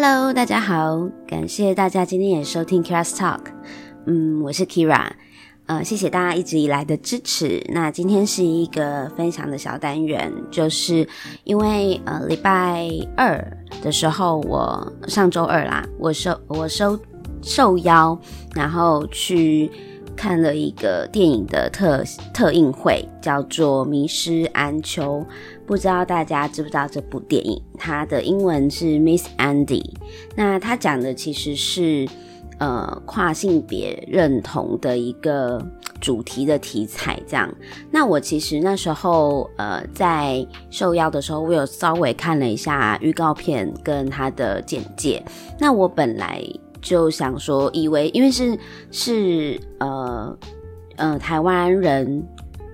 Hello，大家好，感谢大家今天也收听 Keira's Talk。嗯，我是 Kira，呃，谢谢大家一直以来的支持。那今天是一个分享的小单元，就是因为呃礼拜二的时候，我上周二啦，我受我受受邀，然后去看了一个电影的特特映会，叫做《迷失安丘》。不知道大家知不知道这部电影？它的英文是《Miss Andy》。那它讲的其实是呃跨性别认同的一个主题的题材。这样，那我其实那时候呃在受邀的时候，我有稍微看了一下预告片跟它的简介。那我本来就想说，以为因为是是呃呃台湾人。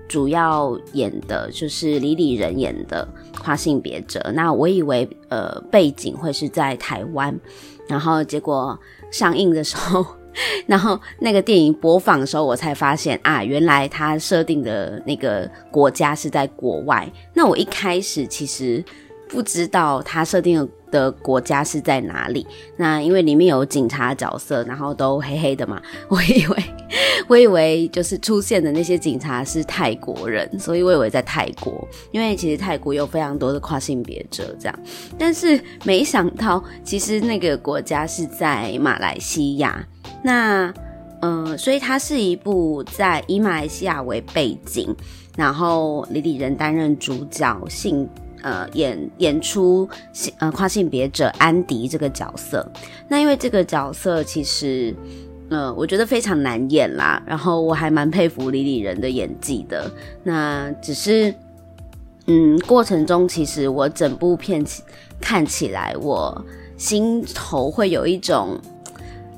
主要演的就是李李仁演的跨性别者，那我以为呃背景会是在台湾，然后结果上映的时候，然后那个电影播放的时候，我才发现啊，原来他设定的那个国家是在国外。那我一开始其实不知道他设定的。的国家是在哪里？那因为里面有警察角色，然后都黑黑的嘛，我以为 我以为就是出现的那些警察是泰国人，所以我以为在泰国，因为其实泰国有非常多的跨性别者这样，但是没想到其实那个国家是在马来西亚。那嗯、所以它是一部在以马来西亚为背景，然后李李仁担任主角性。呃，演演出呃跨性别者安迪这个角色，那因为这个角色其实，呃，我觉得非常难演啦。然后我还蛮佩服李李仁的演技的。那只是，嗯，过程中其实我整部片看起来，我心头会有一种，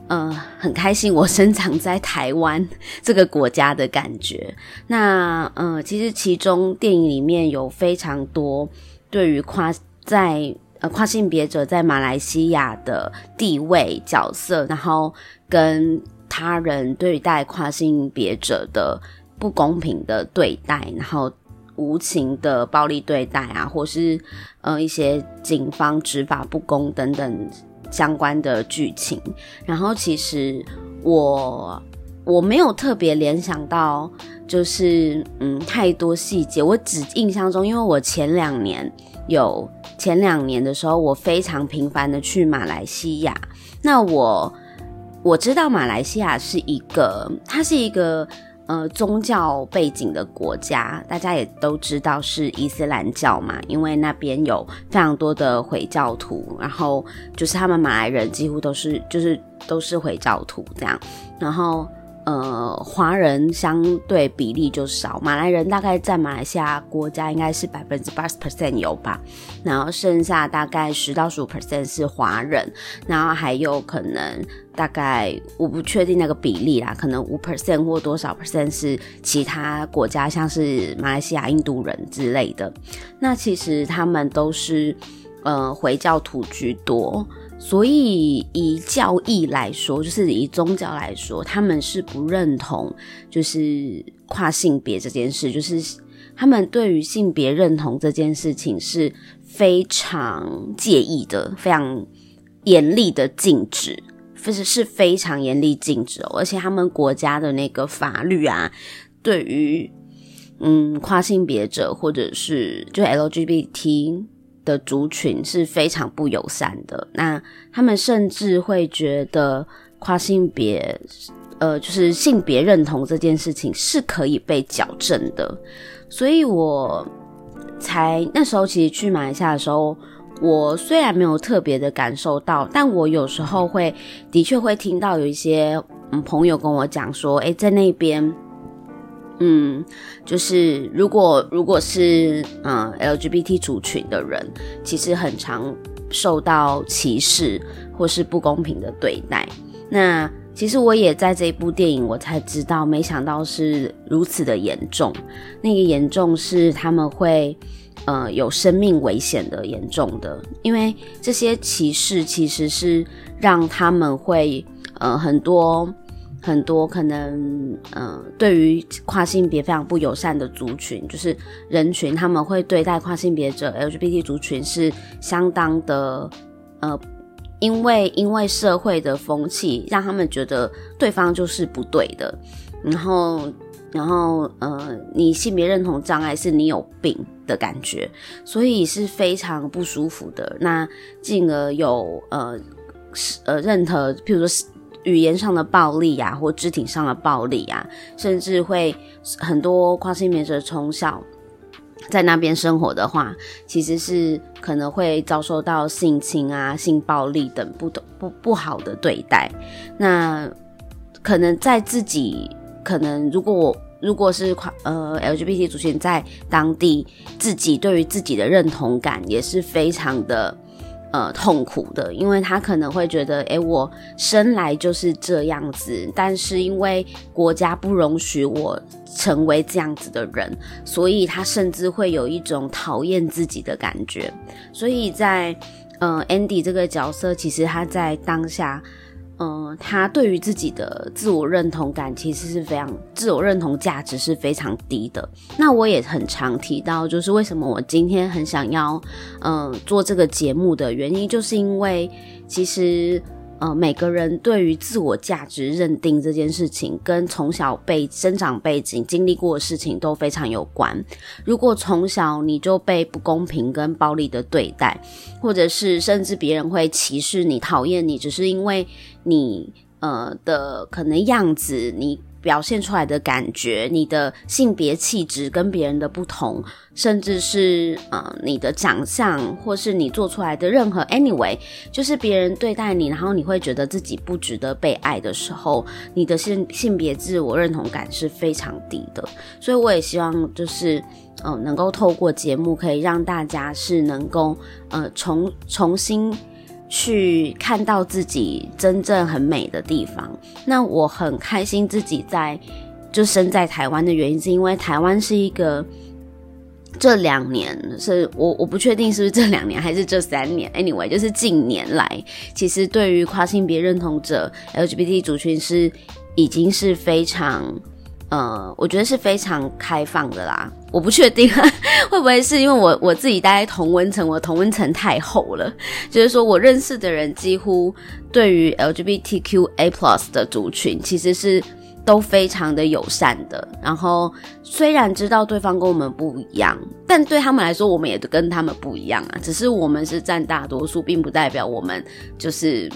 呃，很开心我生长在台湾这个国家的感觉。那，呃，其实其中电影里面有非常多。对于跨在呃跨性别者在马来西亚的地位角色，然后跟他人对待跨性别者的不公平的对待，然后无情的暴力对待啊，或是呃一些警方执法不公等等相关的剧情，然后其实我我没有特别联想到。就是嗯，太多细节，我只印象中，因为我前两年有前两年的时候，我非常频繁的去马来西亚。那我我知道马来西亚是一个，它是一个呃宗教背景的国家，大家也都知道是伊斯兰教嘛，因为那边有非常多的回教徒，然后就是他们马来人几乎都是就是都是回教徒这样，然后。呃，华人相对比例就少，马来人大概在马来西亚国家应该是百分之八十 percent 有吧，然后剩下大概十到十五 percent 是华人，然后还有可能大概我不确定那个比例啦，可能五 percent 或多少 percent 是其他国家，像是马来西亚印度人之类的，那其实他们都是呃回教徒居多。所以，以教义来说，就是以宗教来说，他们是不认同就是跨性别这件事，就是他们对于性别认同这件事情是非常介意的，非常严厉的禁止，就是是非常严厉禁止哦。而且他们国家的那个法律啊，对于嗯跨性别者或者是就 LGBT。的族群是非常不友善的，那他们甚至会觉得跨性别，呃，就是性别认同这件事情是可以被矫正的，所以我才那时候其实去马来西亚的时候，我虽然没有特别的感受到，但我有时候会的确会听到有一些嗯朋友跟我讲说，诶，在那边。嗯，就是如果如果是嗯 LGBT 族群的人，其实很常受到歧视或是不公平的对待。那其实我也在这一部电影，我才知道，没想到是如此的严重。那个严重是他们会呃有生命危险的严重的，因为这些歧视其实是让他们会呃很多。很多可能，嗯、呃，对于跨性别非常不友善的族群，就是人群，他们会对待跨性别者 LGBT 族群是相当的，呃，因为因为社会的风气，让他们觉得对方就是不对的，然后然后呃，你性别认同障碍是你有病的感觉，所以是非常不舒服的。那进而有呃呃任何，譬如说语言上的暴力啊，或肢体上的暴力啊，甚至会很多跨性别者从小。在那边生活的话，其实是可能会遭受到性侵啊、性暴力等不同不不好的对待。那可能在自己可能如果我如果是跨呃 LGBT 族群在当地，自己对于自己的认同感也是非常的。呃，痛苦的，因为他可能会觉得，诶，我生来就是这样子，但是因为国家不容许我成为这样子的人，所以他甚至会有一种讨厌自己的感觉。所以在，呃，Andy 这个角色，其实他在当下。嗯、他对于自己的自我认同感其实是非常，自我认同价值是非常低的。那我也很常提到，就是为什么我今天很想要，嗯、做这个节目的原因，就是因为其实。呃，每个人对于自我价值认定这件事情，跟从小被生长背景、经历过的事情都非常有关。如果从小你就被不公平跟暴力的对待，或者是甚至别人会歧视你、讨厌你，只是因为你呃的可能样子，你。表现出来的感觉，你的性别气质跟别人的不同，甚至是呃你的长相，或是你做出来的任何 anyway，就是别人对待你，然后你会觉得自己不值得被爱的时候，你的性性别自我认同感是非常低的。所以我也希望就是呃能够透过节目，可以让大家是能够呃重重新。去看到自己真正很美的地方，那我很开心自己在就生在台湾的原因，是因为台湾是一个这两年是我我不确定是不是这两年还是这三年，anyway 就是近年来，其实对于跨性别认同者 LGBT 族群是已经是非常。呃，我觉得是非常开放的啦。我不确定 会不会是因为我我自己待在同温层，我同温层太厚了。就是说我认识的人几乎对于 LGBTQA+ plus 的族群其实是都非常的友善的。然后虽然知道对方跟我们不一样，但对他们来说，我们也跟他们不一样啊。只是我们是占大多数，并不代表我们就是。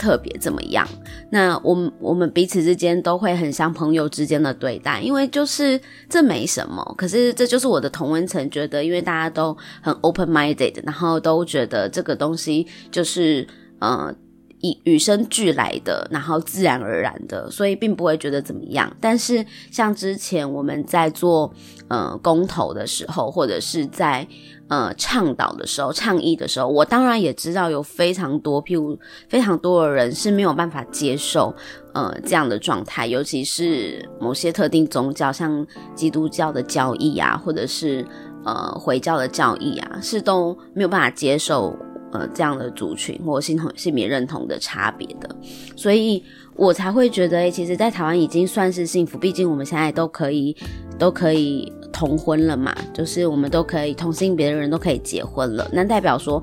特别怎么样？那我们我们彼此之间都会很像朋友之间的对待，因为就是这没什么。可是这就是我的同温层觉得，因为大家都很 open minded，然后都觉得这个东西就是呃以与生俱来的，然后自然而然的，所以并不会觉得怎么样。但是像之前我们在做呃公投的时候，或者是在。呃，倡导的时候，倡议的时候，我当然也知道有非常多，譬如非常多的人是没有办法接受呃这样的状态，尤其是某些特定宗教，像基督教的教义啊，或者是呃回教的教义啊，是都没有办法接受呃这样的族群或性同性别认同的差别的，所以我才会觉得，欸，其实，在台湾已经算是幸福，毕竟我们现在都可以都可以。同婚了嘛，就是我们都可以同性别的人都可以结婚了，那代表说，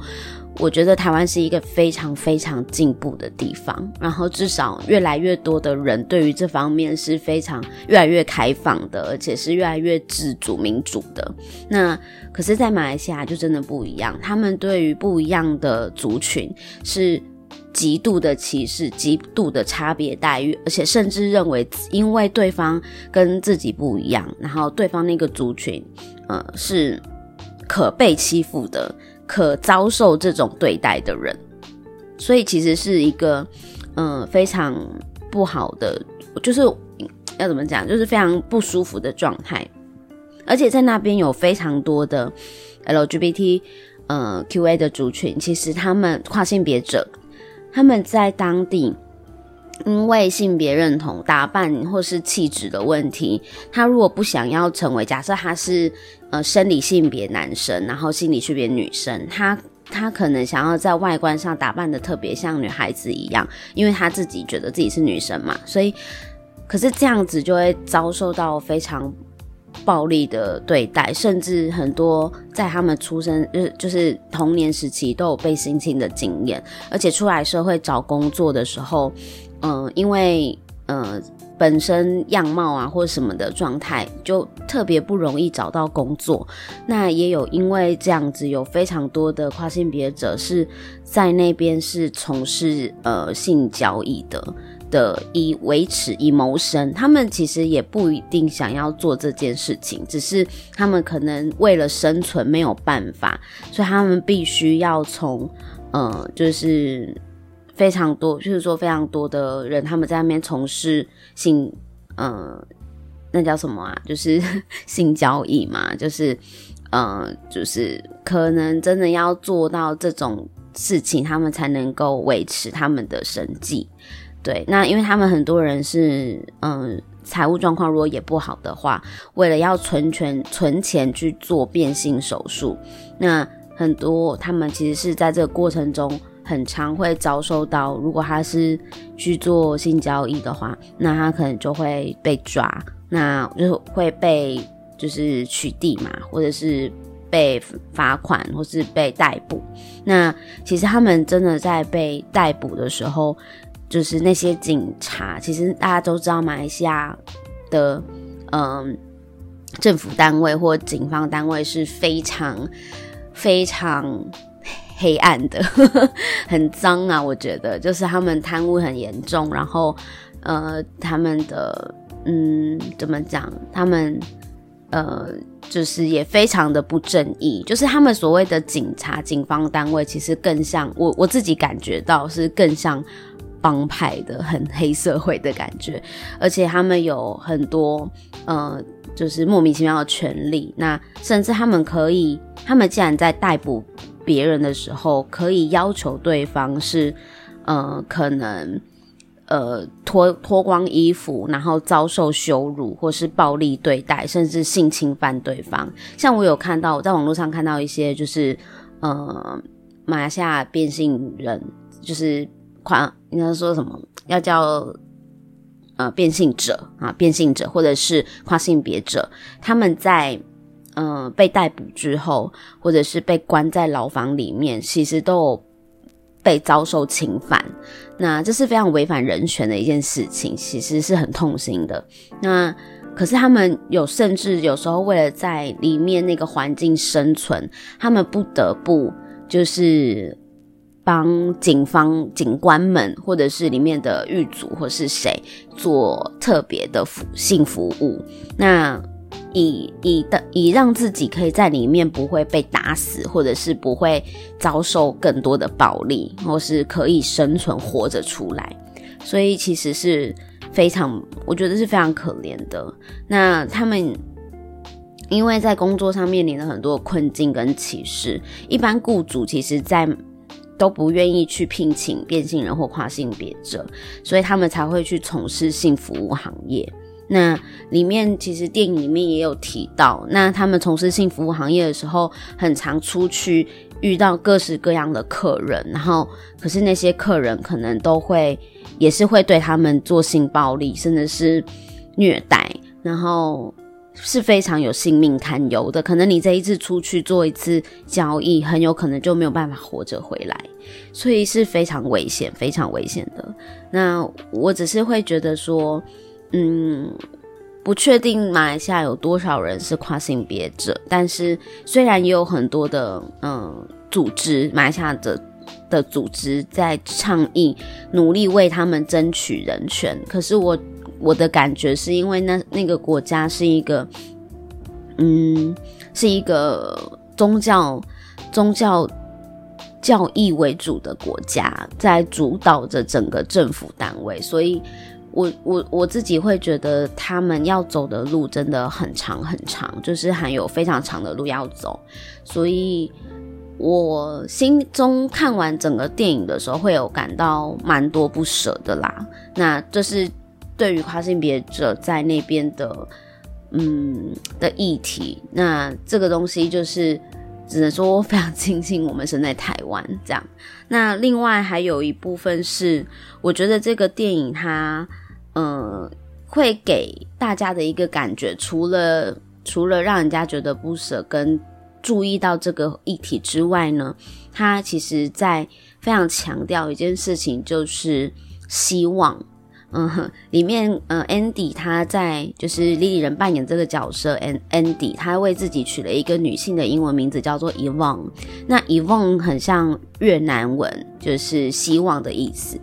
我觉得台湾是一个非常非常进步的地方，然后至少越来越多的人对于这方面是非常越来越开放的，而且是越来越自主民主的。那可是，在马来西亚就真的不一样，他们对于不一样的族群是。极度的歧视，极度的差别待遇，而且甚至认为，因为对方跟自己不一样，然后对方那个族群，呃，是可被欺负的，可遭受这种对待的人，所以其实是一个，嗯、呃，非常不好的，就是要怎么讲，就是非常不舒服的状态，而且在那边有非常多的 LGBT，呃，QA 的族群，其实他们跨性别者。他们在当地，因为性别认同、打扮或是气质的问题，他如果不想要成为，假设他是呃生理性别男生，然后心理性别女生，他他可能想要在外观上打扮得特别像女孩子一样，因为他自己觉得自己是女生嘛，所以可是这样子就会遭受到非常暴力的对待，甚至很多在他们出生就是就是童年时期都有被性侵的经验，而且出来社会找工作的时候，呃，因为呃本身样貌啊或什么的状态就特别不容易找到工作，那也有因为这样子有非常多的跨性别者是在那边是从事呃性交易的。的以维持以谋生，他们其实也不一定想要做这件事情，只是他们可能为了生存没有办法，所以他们必须要从呃，就是非常多，就是说非常多的人他们在那边从事性，呃，那叫什么啊？就是 性交易嘛，就是呃，就是可能真的要做到这种事情，他们才能够维持他们的生计。对，那因为他们很多人是，嗯，财务状况如果也不好的话，为了要存钱存钱去做变性手术，那很多他们其实是在这个过程中很常会遭受到，如果他是去做性交易的话，那他可能就会被抓，那就会被就是取缔嘛，或者是被罚款，或是被逮捕。那其实他们真的在被逮捕的时候。就是那些警察，其实大家都知道，马来西亚的嗯政府单位或警方单位是非常非常黑暗的，很脏啊！我觉得，就是他们贪污很严重，然后呃，他们的嗯怎么讲？他们呃就是也非常的不正义，就是他们所谓的警察、警方单位，其实更像我我自己感觉到是更像。帮派的很黑社会的感觉，而且他们有很多呃，就是莫名其妙的权利。那甚至他们可以，他们既然在逮捕别人的时候，可以要求对方是呃，可能呃脱脱光衣服，然后遭受羞辱或是暴力对待，甚至性侵犯对方。像我有看到，我在网络上看到一些，就是呃，马来西亚变性人，就是。跨，应该说什么？要叫呃变性者啊，变性者或者是跨性别者，他们在呃被逮捕之后，或者是被关在牢房里面，其实都被遭受侵犯。那这是非常违反人权的一件事情，其实是很痛心的。那可是他们有，甚至有时候为了在里面那个环境生存，他们不得不就是。帮警方警官们，或者是里面的狱卒，或是谁做特别的服性服务，那以以的以让自己可以在里面不会被打死，或者是不会遭受更多的暴力，或是可以生存活着出来，所以其实是非常，我觉得是非常可怜的。那他们因为在工作上面临了很多困境跟歧视，一般雇主其实，在都不愿意去聘请变性人或跨性别者，所以他们才会去从事性服务行业。那里面其实电影里面也有提到，那他们从事性服务行业的时候，很常出去遇到各式各样的客人，然后可是那些客人可能都会也是会对他们做性暴力，甚至是虐待，然后。是非常有性命堪忧的，可能你这一次出去做一次交易，很有可能就没有办法活着回来，所以是非常危险、非常危险的。那我只是会觉得说，嗯，不确定马来西亚有多少人是跨性别者，但是虽然也有很多的嗯组织，马来西亚的的组织在倡议，努力为他们争取人权，可是我。我的感觉是因为那那个国家是一个，嗯，是一个宗教宗教教义为主的国家，在主导着整个政府单位，所以我我我自己会觉得他们要走的路真的很长很长，就是还有非常长的路要走，所以我心中看完整个电影的时候，会有感到蛮多不舍的啦。那这是。对于跨性别者在那边的，嗯的议题，那这个东西就是只能说非常庆幸我们生在台湾这样。那另外还有一部分是，我觉得这个电影它，嗯，会给大家的一个感觉，除了除了让人家觉得不舍跟注意到这个议题之外呢，他其实在非常强调一件事情，就是希望。嗯，里面呃，Andy 他在就是李李仁扮演这个角色，And Andy 他为自己取了一个女性的英文名字叫做 Evon，那 Evon 很像越南文，就是希望的意思。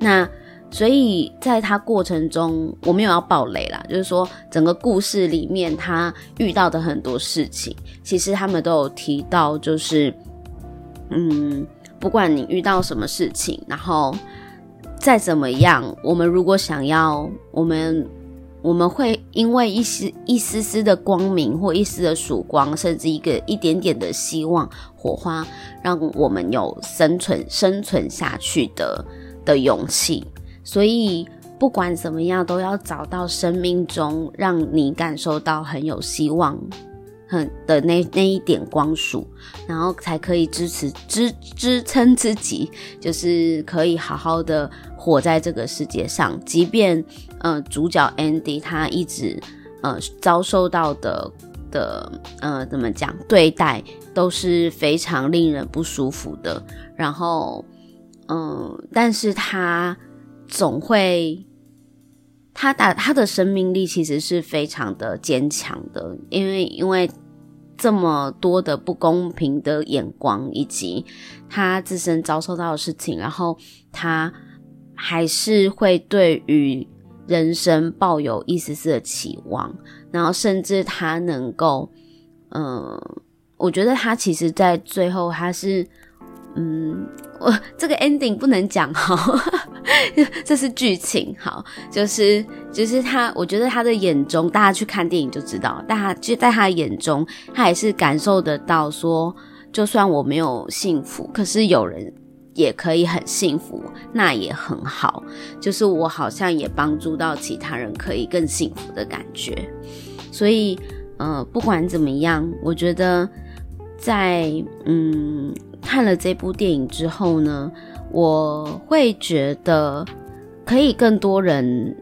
那所以在他过程中，我没有要爆雷啦，就是说整个故事里面他遇到的很多事情，其实他们都有提到，就是嗯，不管你遇到什么事情，然后。再怎么样，我们如果想要，我们我们会因为一丝一丝丝的光明，或一丝的曙光，甚至一个一点点的希望火花，让我们有生存生存下去的的勇气。所以不管怎么样，都要找到生命中让你感受到很有希望。很的那那一点光束，然后才可以支持支支撑自己，就是可以好好的活在这个世界上。即便呃主角 Andy 他一直呃遭受到的的呃怎么讲对待都是非常令人不舒服的，然后嗯、但是他总会。他打他的生命力其实是非常的坚强的，因为因为这么多的不公平的眼光，以及他自身遭受到的事情，然后他还是会对于人生抱有一丝丝的期望，然后甚至他能够，嗯、呃，我觉得他其实在最后他是。嗯，我这个 ending 不能讲哈，这是剧情，好，就是就是他，我觉得他的眼中，大家去看电影就知道，大家就在他眼中，他也是感受得到说，就算我没有幸福，可是有人也可以很幸福，那也很好，就是我好像也帮助到其他人，可以更幸福的感觉，所以，呃，不管怎么样，我觉得在嗯。看了这部电影之后呢，我会觉得可以更多人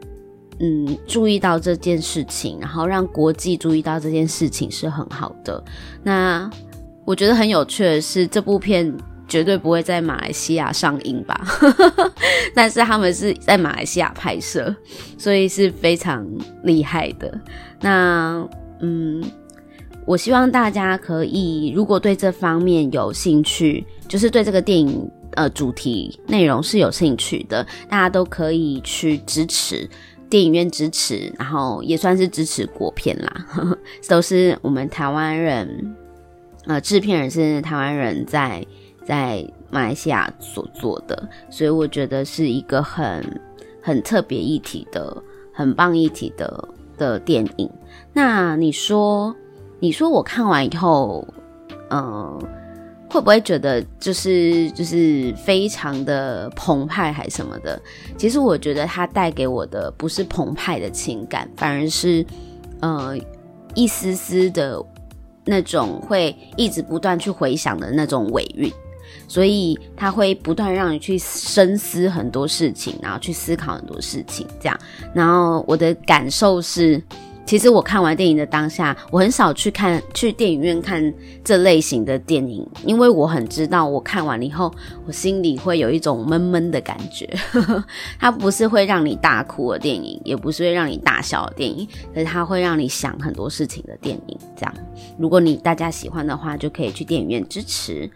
嗯注意到这件事情，然后让国际注意到这件事情是很好的。那我觉得很有趣的是，这部片绝对不会在马来西亚上映吧？但是他们是在马来西亚拍摄，所以是非常厉害的。那嗯。我希望大家可以，如果对这方面有兴趣，就是对这个电影呃主题内容是有兴趣的，大家都可以去支持电影院支持，然后也算是支持国片啦，呵呵，都是我们台湾人，呃，制片人是台湾人在在马来西亚所做的，所以我觉得是一个很很特别一体的、很棒一体的的电影。那你说？你说我看完以后，嗯、会不会觉得就是就是非常的澎湃还什么的？其实我觉得它带给我的不是澎湃的情感，反而是呃一丝丝的那种会一直不断去回想的那种尾韵，所以它会不断让你去深思很多事情，然后去思考很多事情，这样。然后我的感受是。其实我看完电影的当下，我很少去看去电影院看这类型的电影，因为我很知道，我看完了以后，我心里会有一种闷闷的感觉。它不是会让你大哭的电影，也不是会让你大笑的电影，可是它会让你想很多事情的电影。这样，如果你大家喜欢的话，就可以去电影院支持。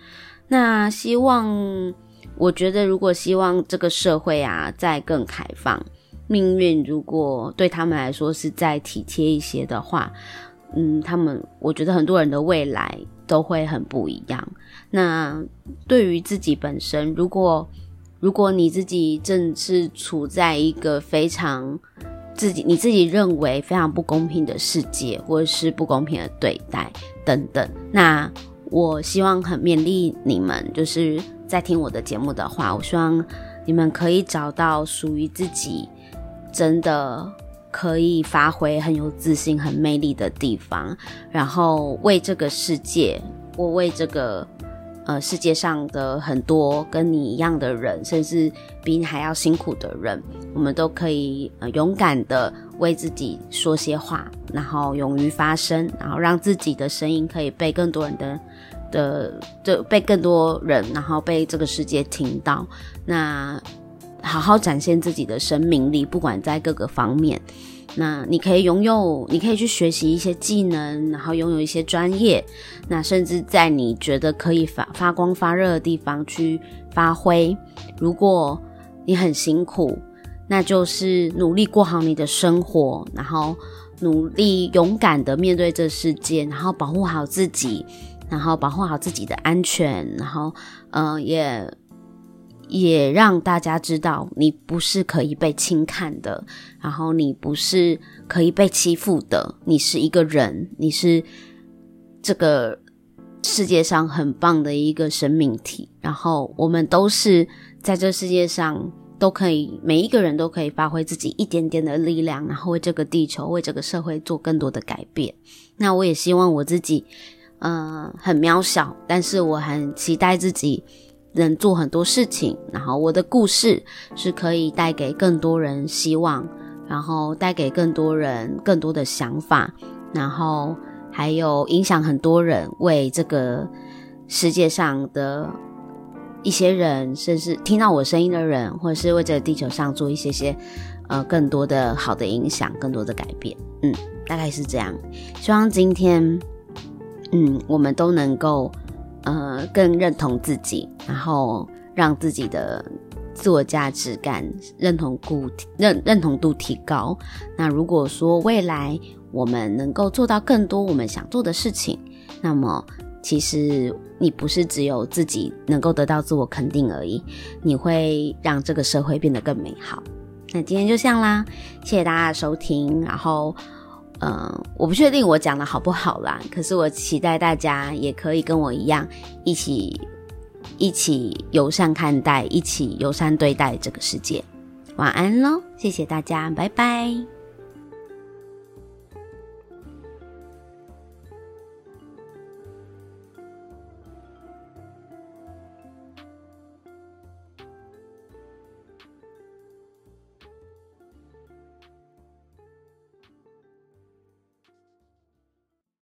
那希望，我觉得如果希望这个社会啊再更开放。命运如果对他们来说是再体贴一些的话，嗯，他们我觉得很多人的未来都会很不一样。那对于自己本身，如果如果你自己正是处在一个非常自己你自己认为非常不公平的世界，或者是不公平的对待等等，那我希望很勉励你们，就是在听我的节目的话，我希望你们可以找到属于自己。真的可以发挥很有自信、很魅力的地方，然后为这个世界，我为这个呃世界上的很多跟你一样的人，甚至比你还要辛苦的人，我们都可以呃勇敢的为自己说些话，然后勇于发声，然后让自己的声音可以被更多人的的的被更多人，然后被这个世界听到。那好好展现自己的生命力，不管在各个方面。那你可以拥有，你可以去学习一些技能，然后拥有一些专业。那甚至在你觉得可以发发光发热的地方去发挥。如果你很辛苦，那就是努力过好你的生活，然后努力勇敢的面对这世界，然后保护好自己，然后保护好自己的安全，然后嗯、也。也让大家知道，你不是可以被轻看的，然后你不是可以被欺负的，你是一个人，你是这个世界上很棒的一个生命体，然后我们都是在这世界上都可以，每一个人都可以发挥自己一点点的力量，然后为这个地球、为这个社会做更多的改变。那我也希望我自己，嗯、很渺小，但是我很期待自己。能做很多事情，然后我的故事是可以带给更多人希望，然后带给更多人更多的想法，然后还有影响很多人，为这个世界上的一些人，甚至听到我声音的人，或者是为这个地球上做一些些呃更多的好的影响，更多的改变。嗯，大概是这样。希望今天，嗯，我们都能够。呃，更认同自己，然后让自己的自我价值感、认同度认认同度提高。那如果说未来我们能够做到更多我们想做的事情，那么其实你不是只有自己能够得到自我肯定而已，你会让这个社会变得更美好。那今天就这样啦，谢谢大家的收听，然后。嗯，我不确定我讲的好不好啦，可是我期待大家也可以跟我一样，一起一起友善看待，一起友善对待这个世界。晚安喽，谢谢大家，拜拜。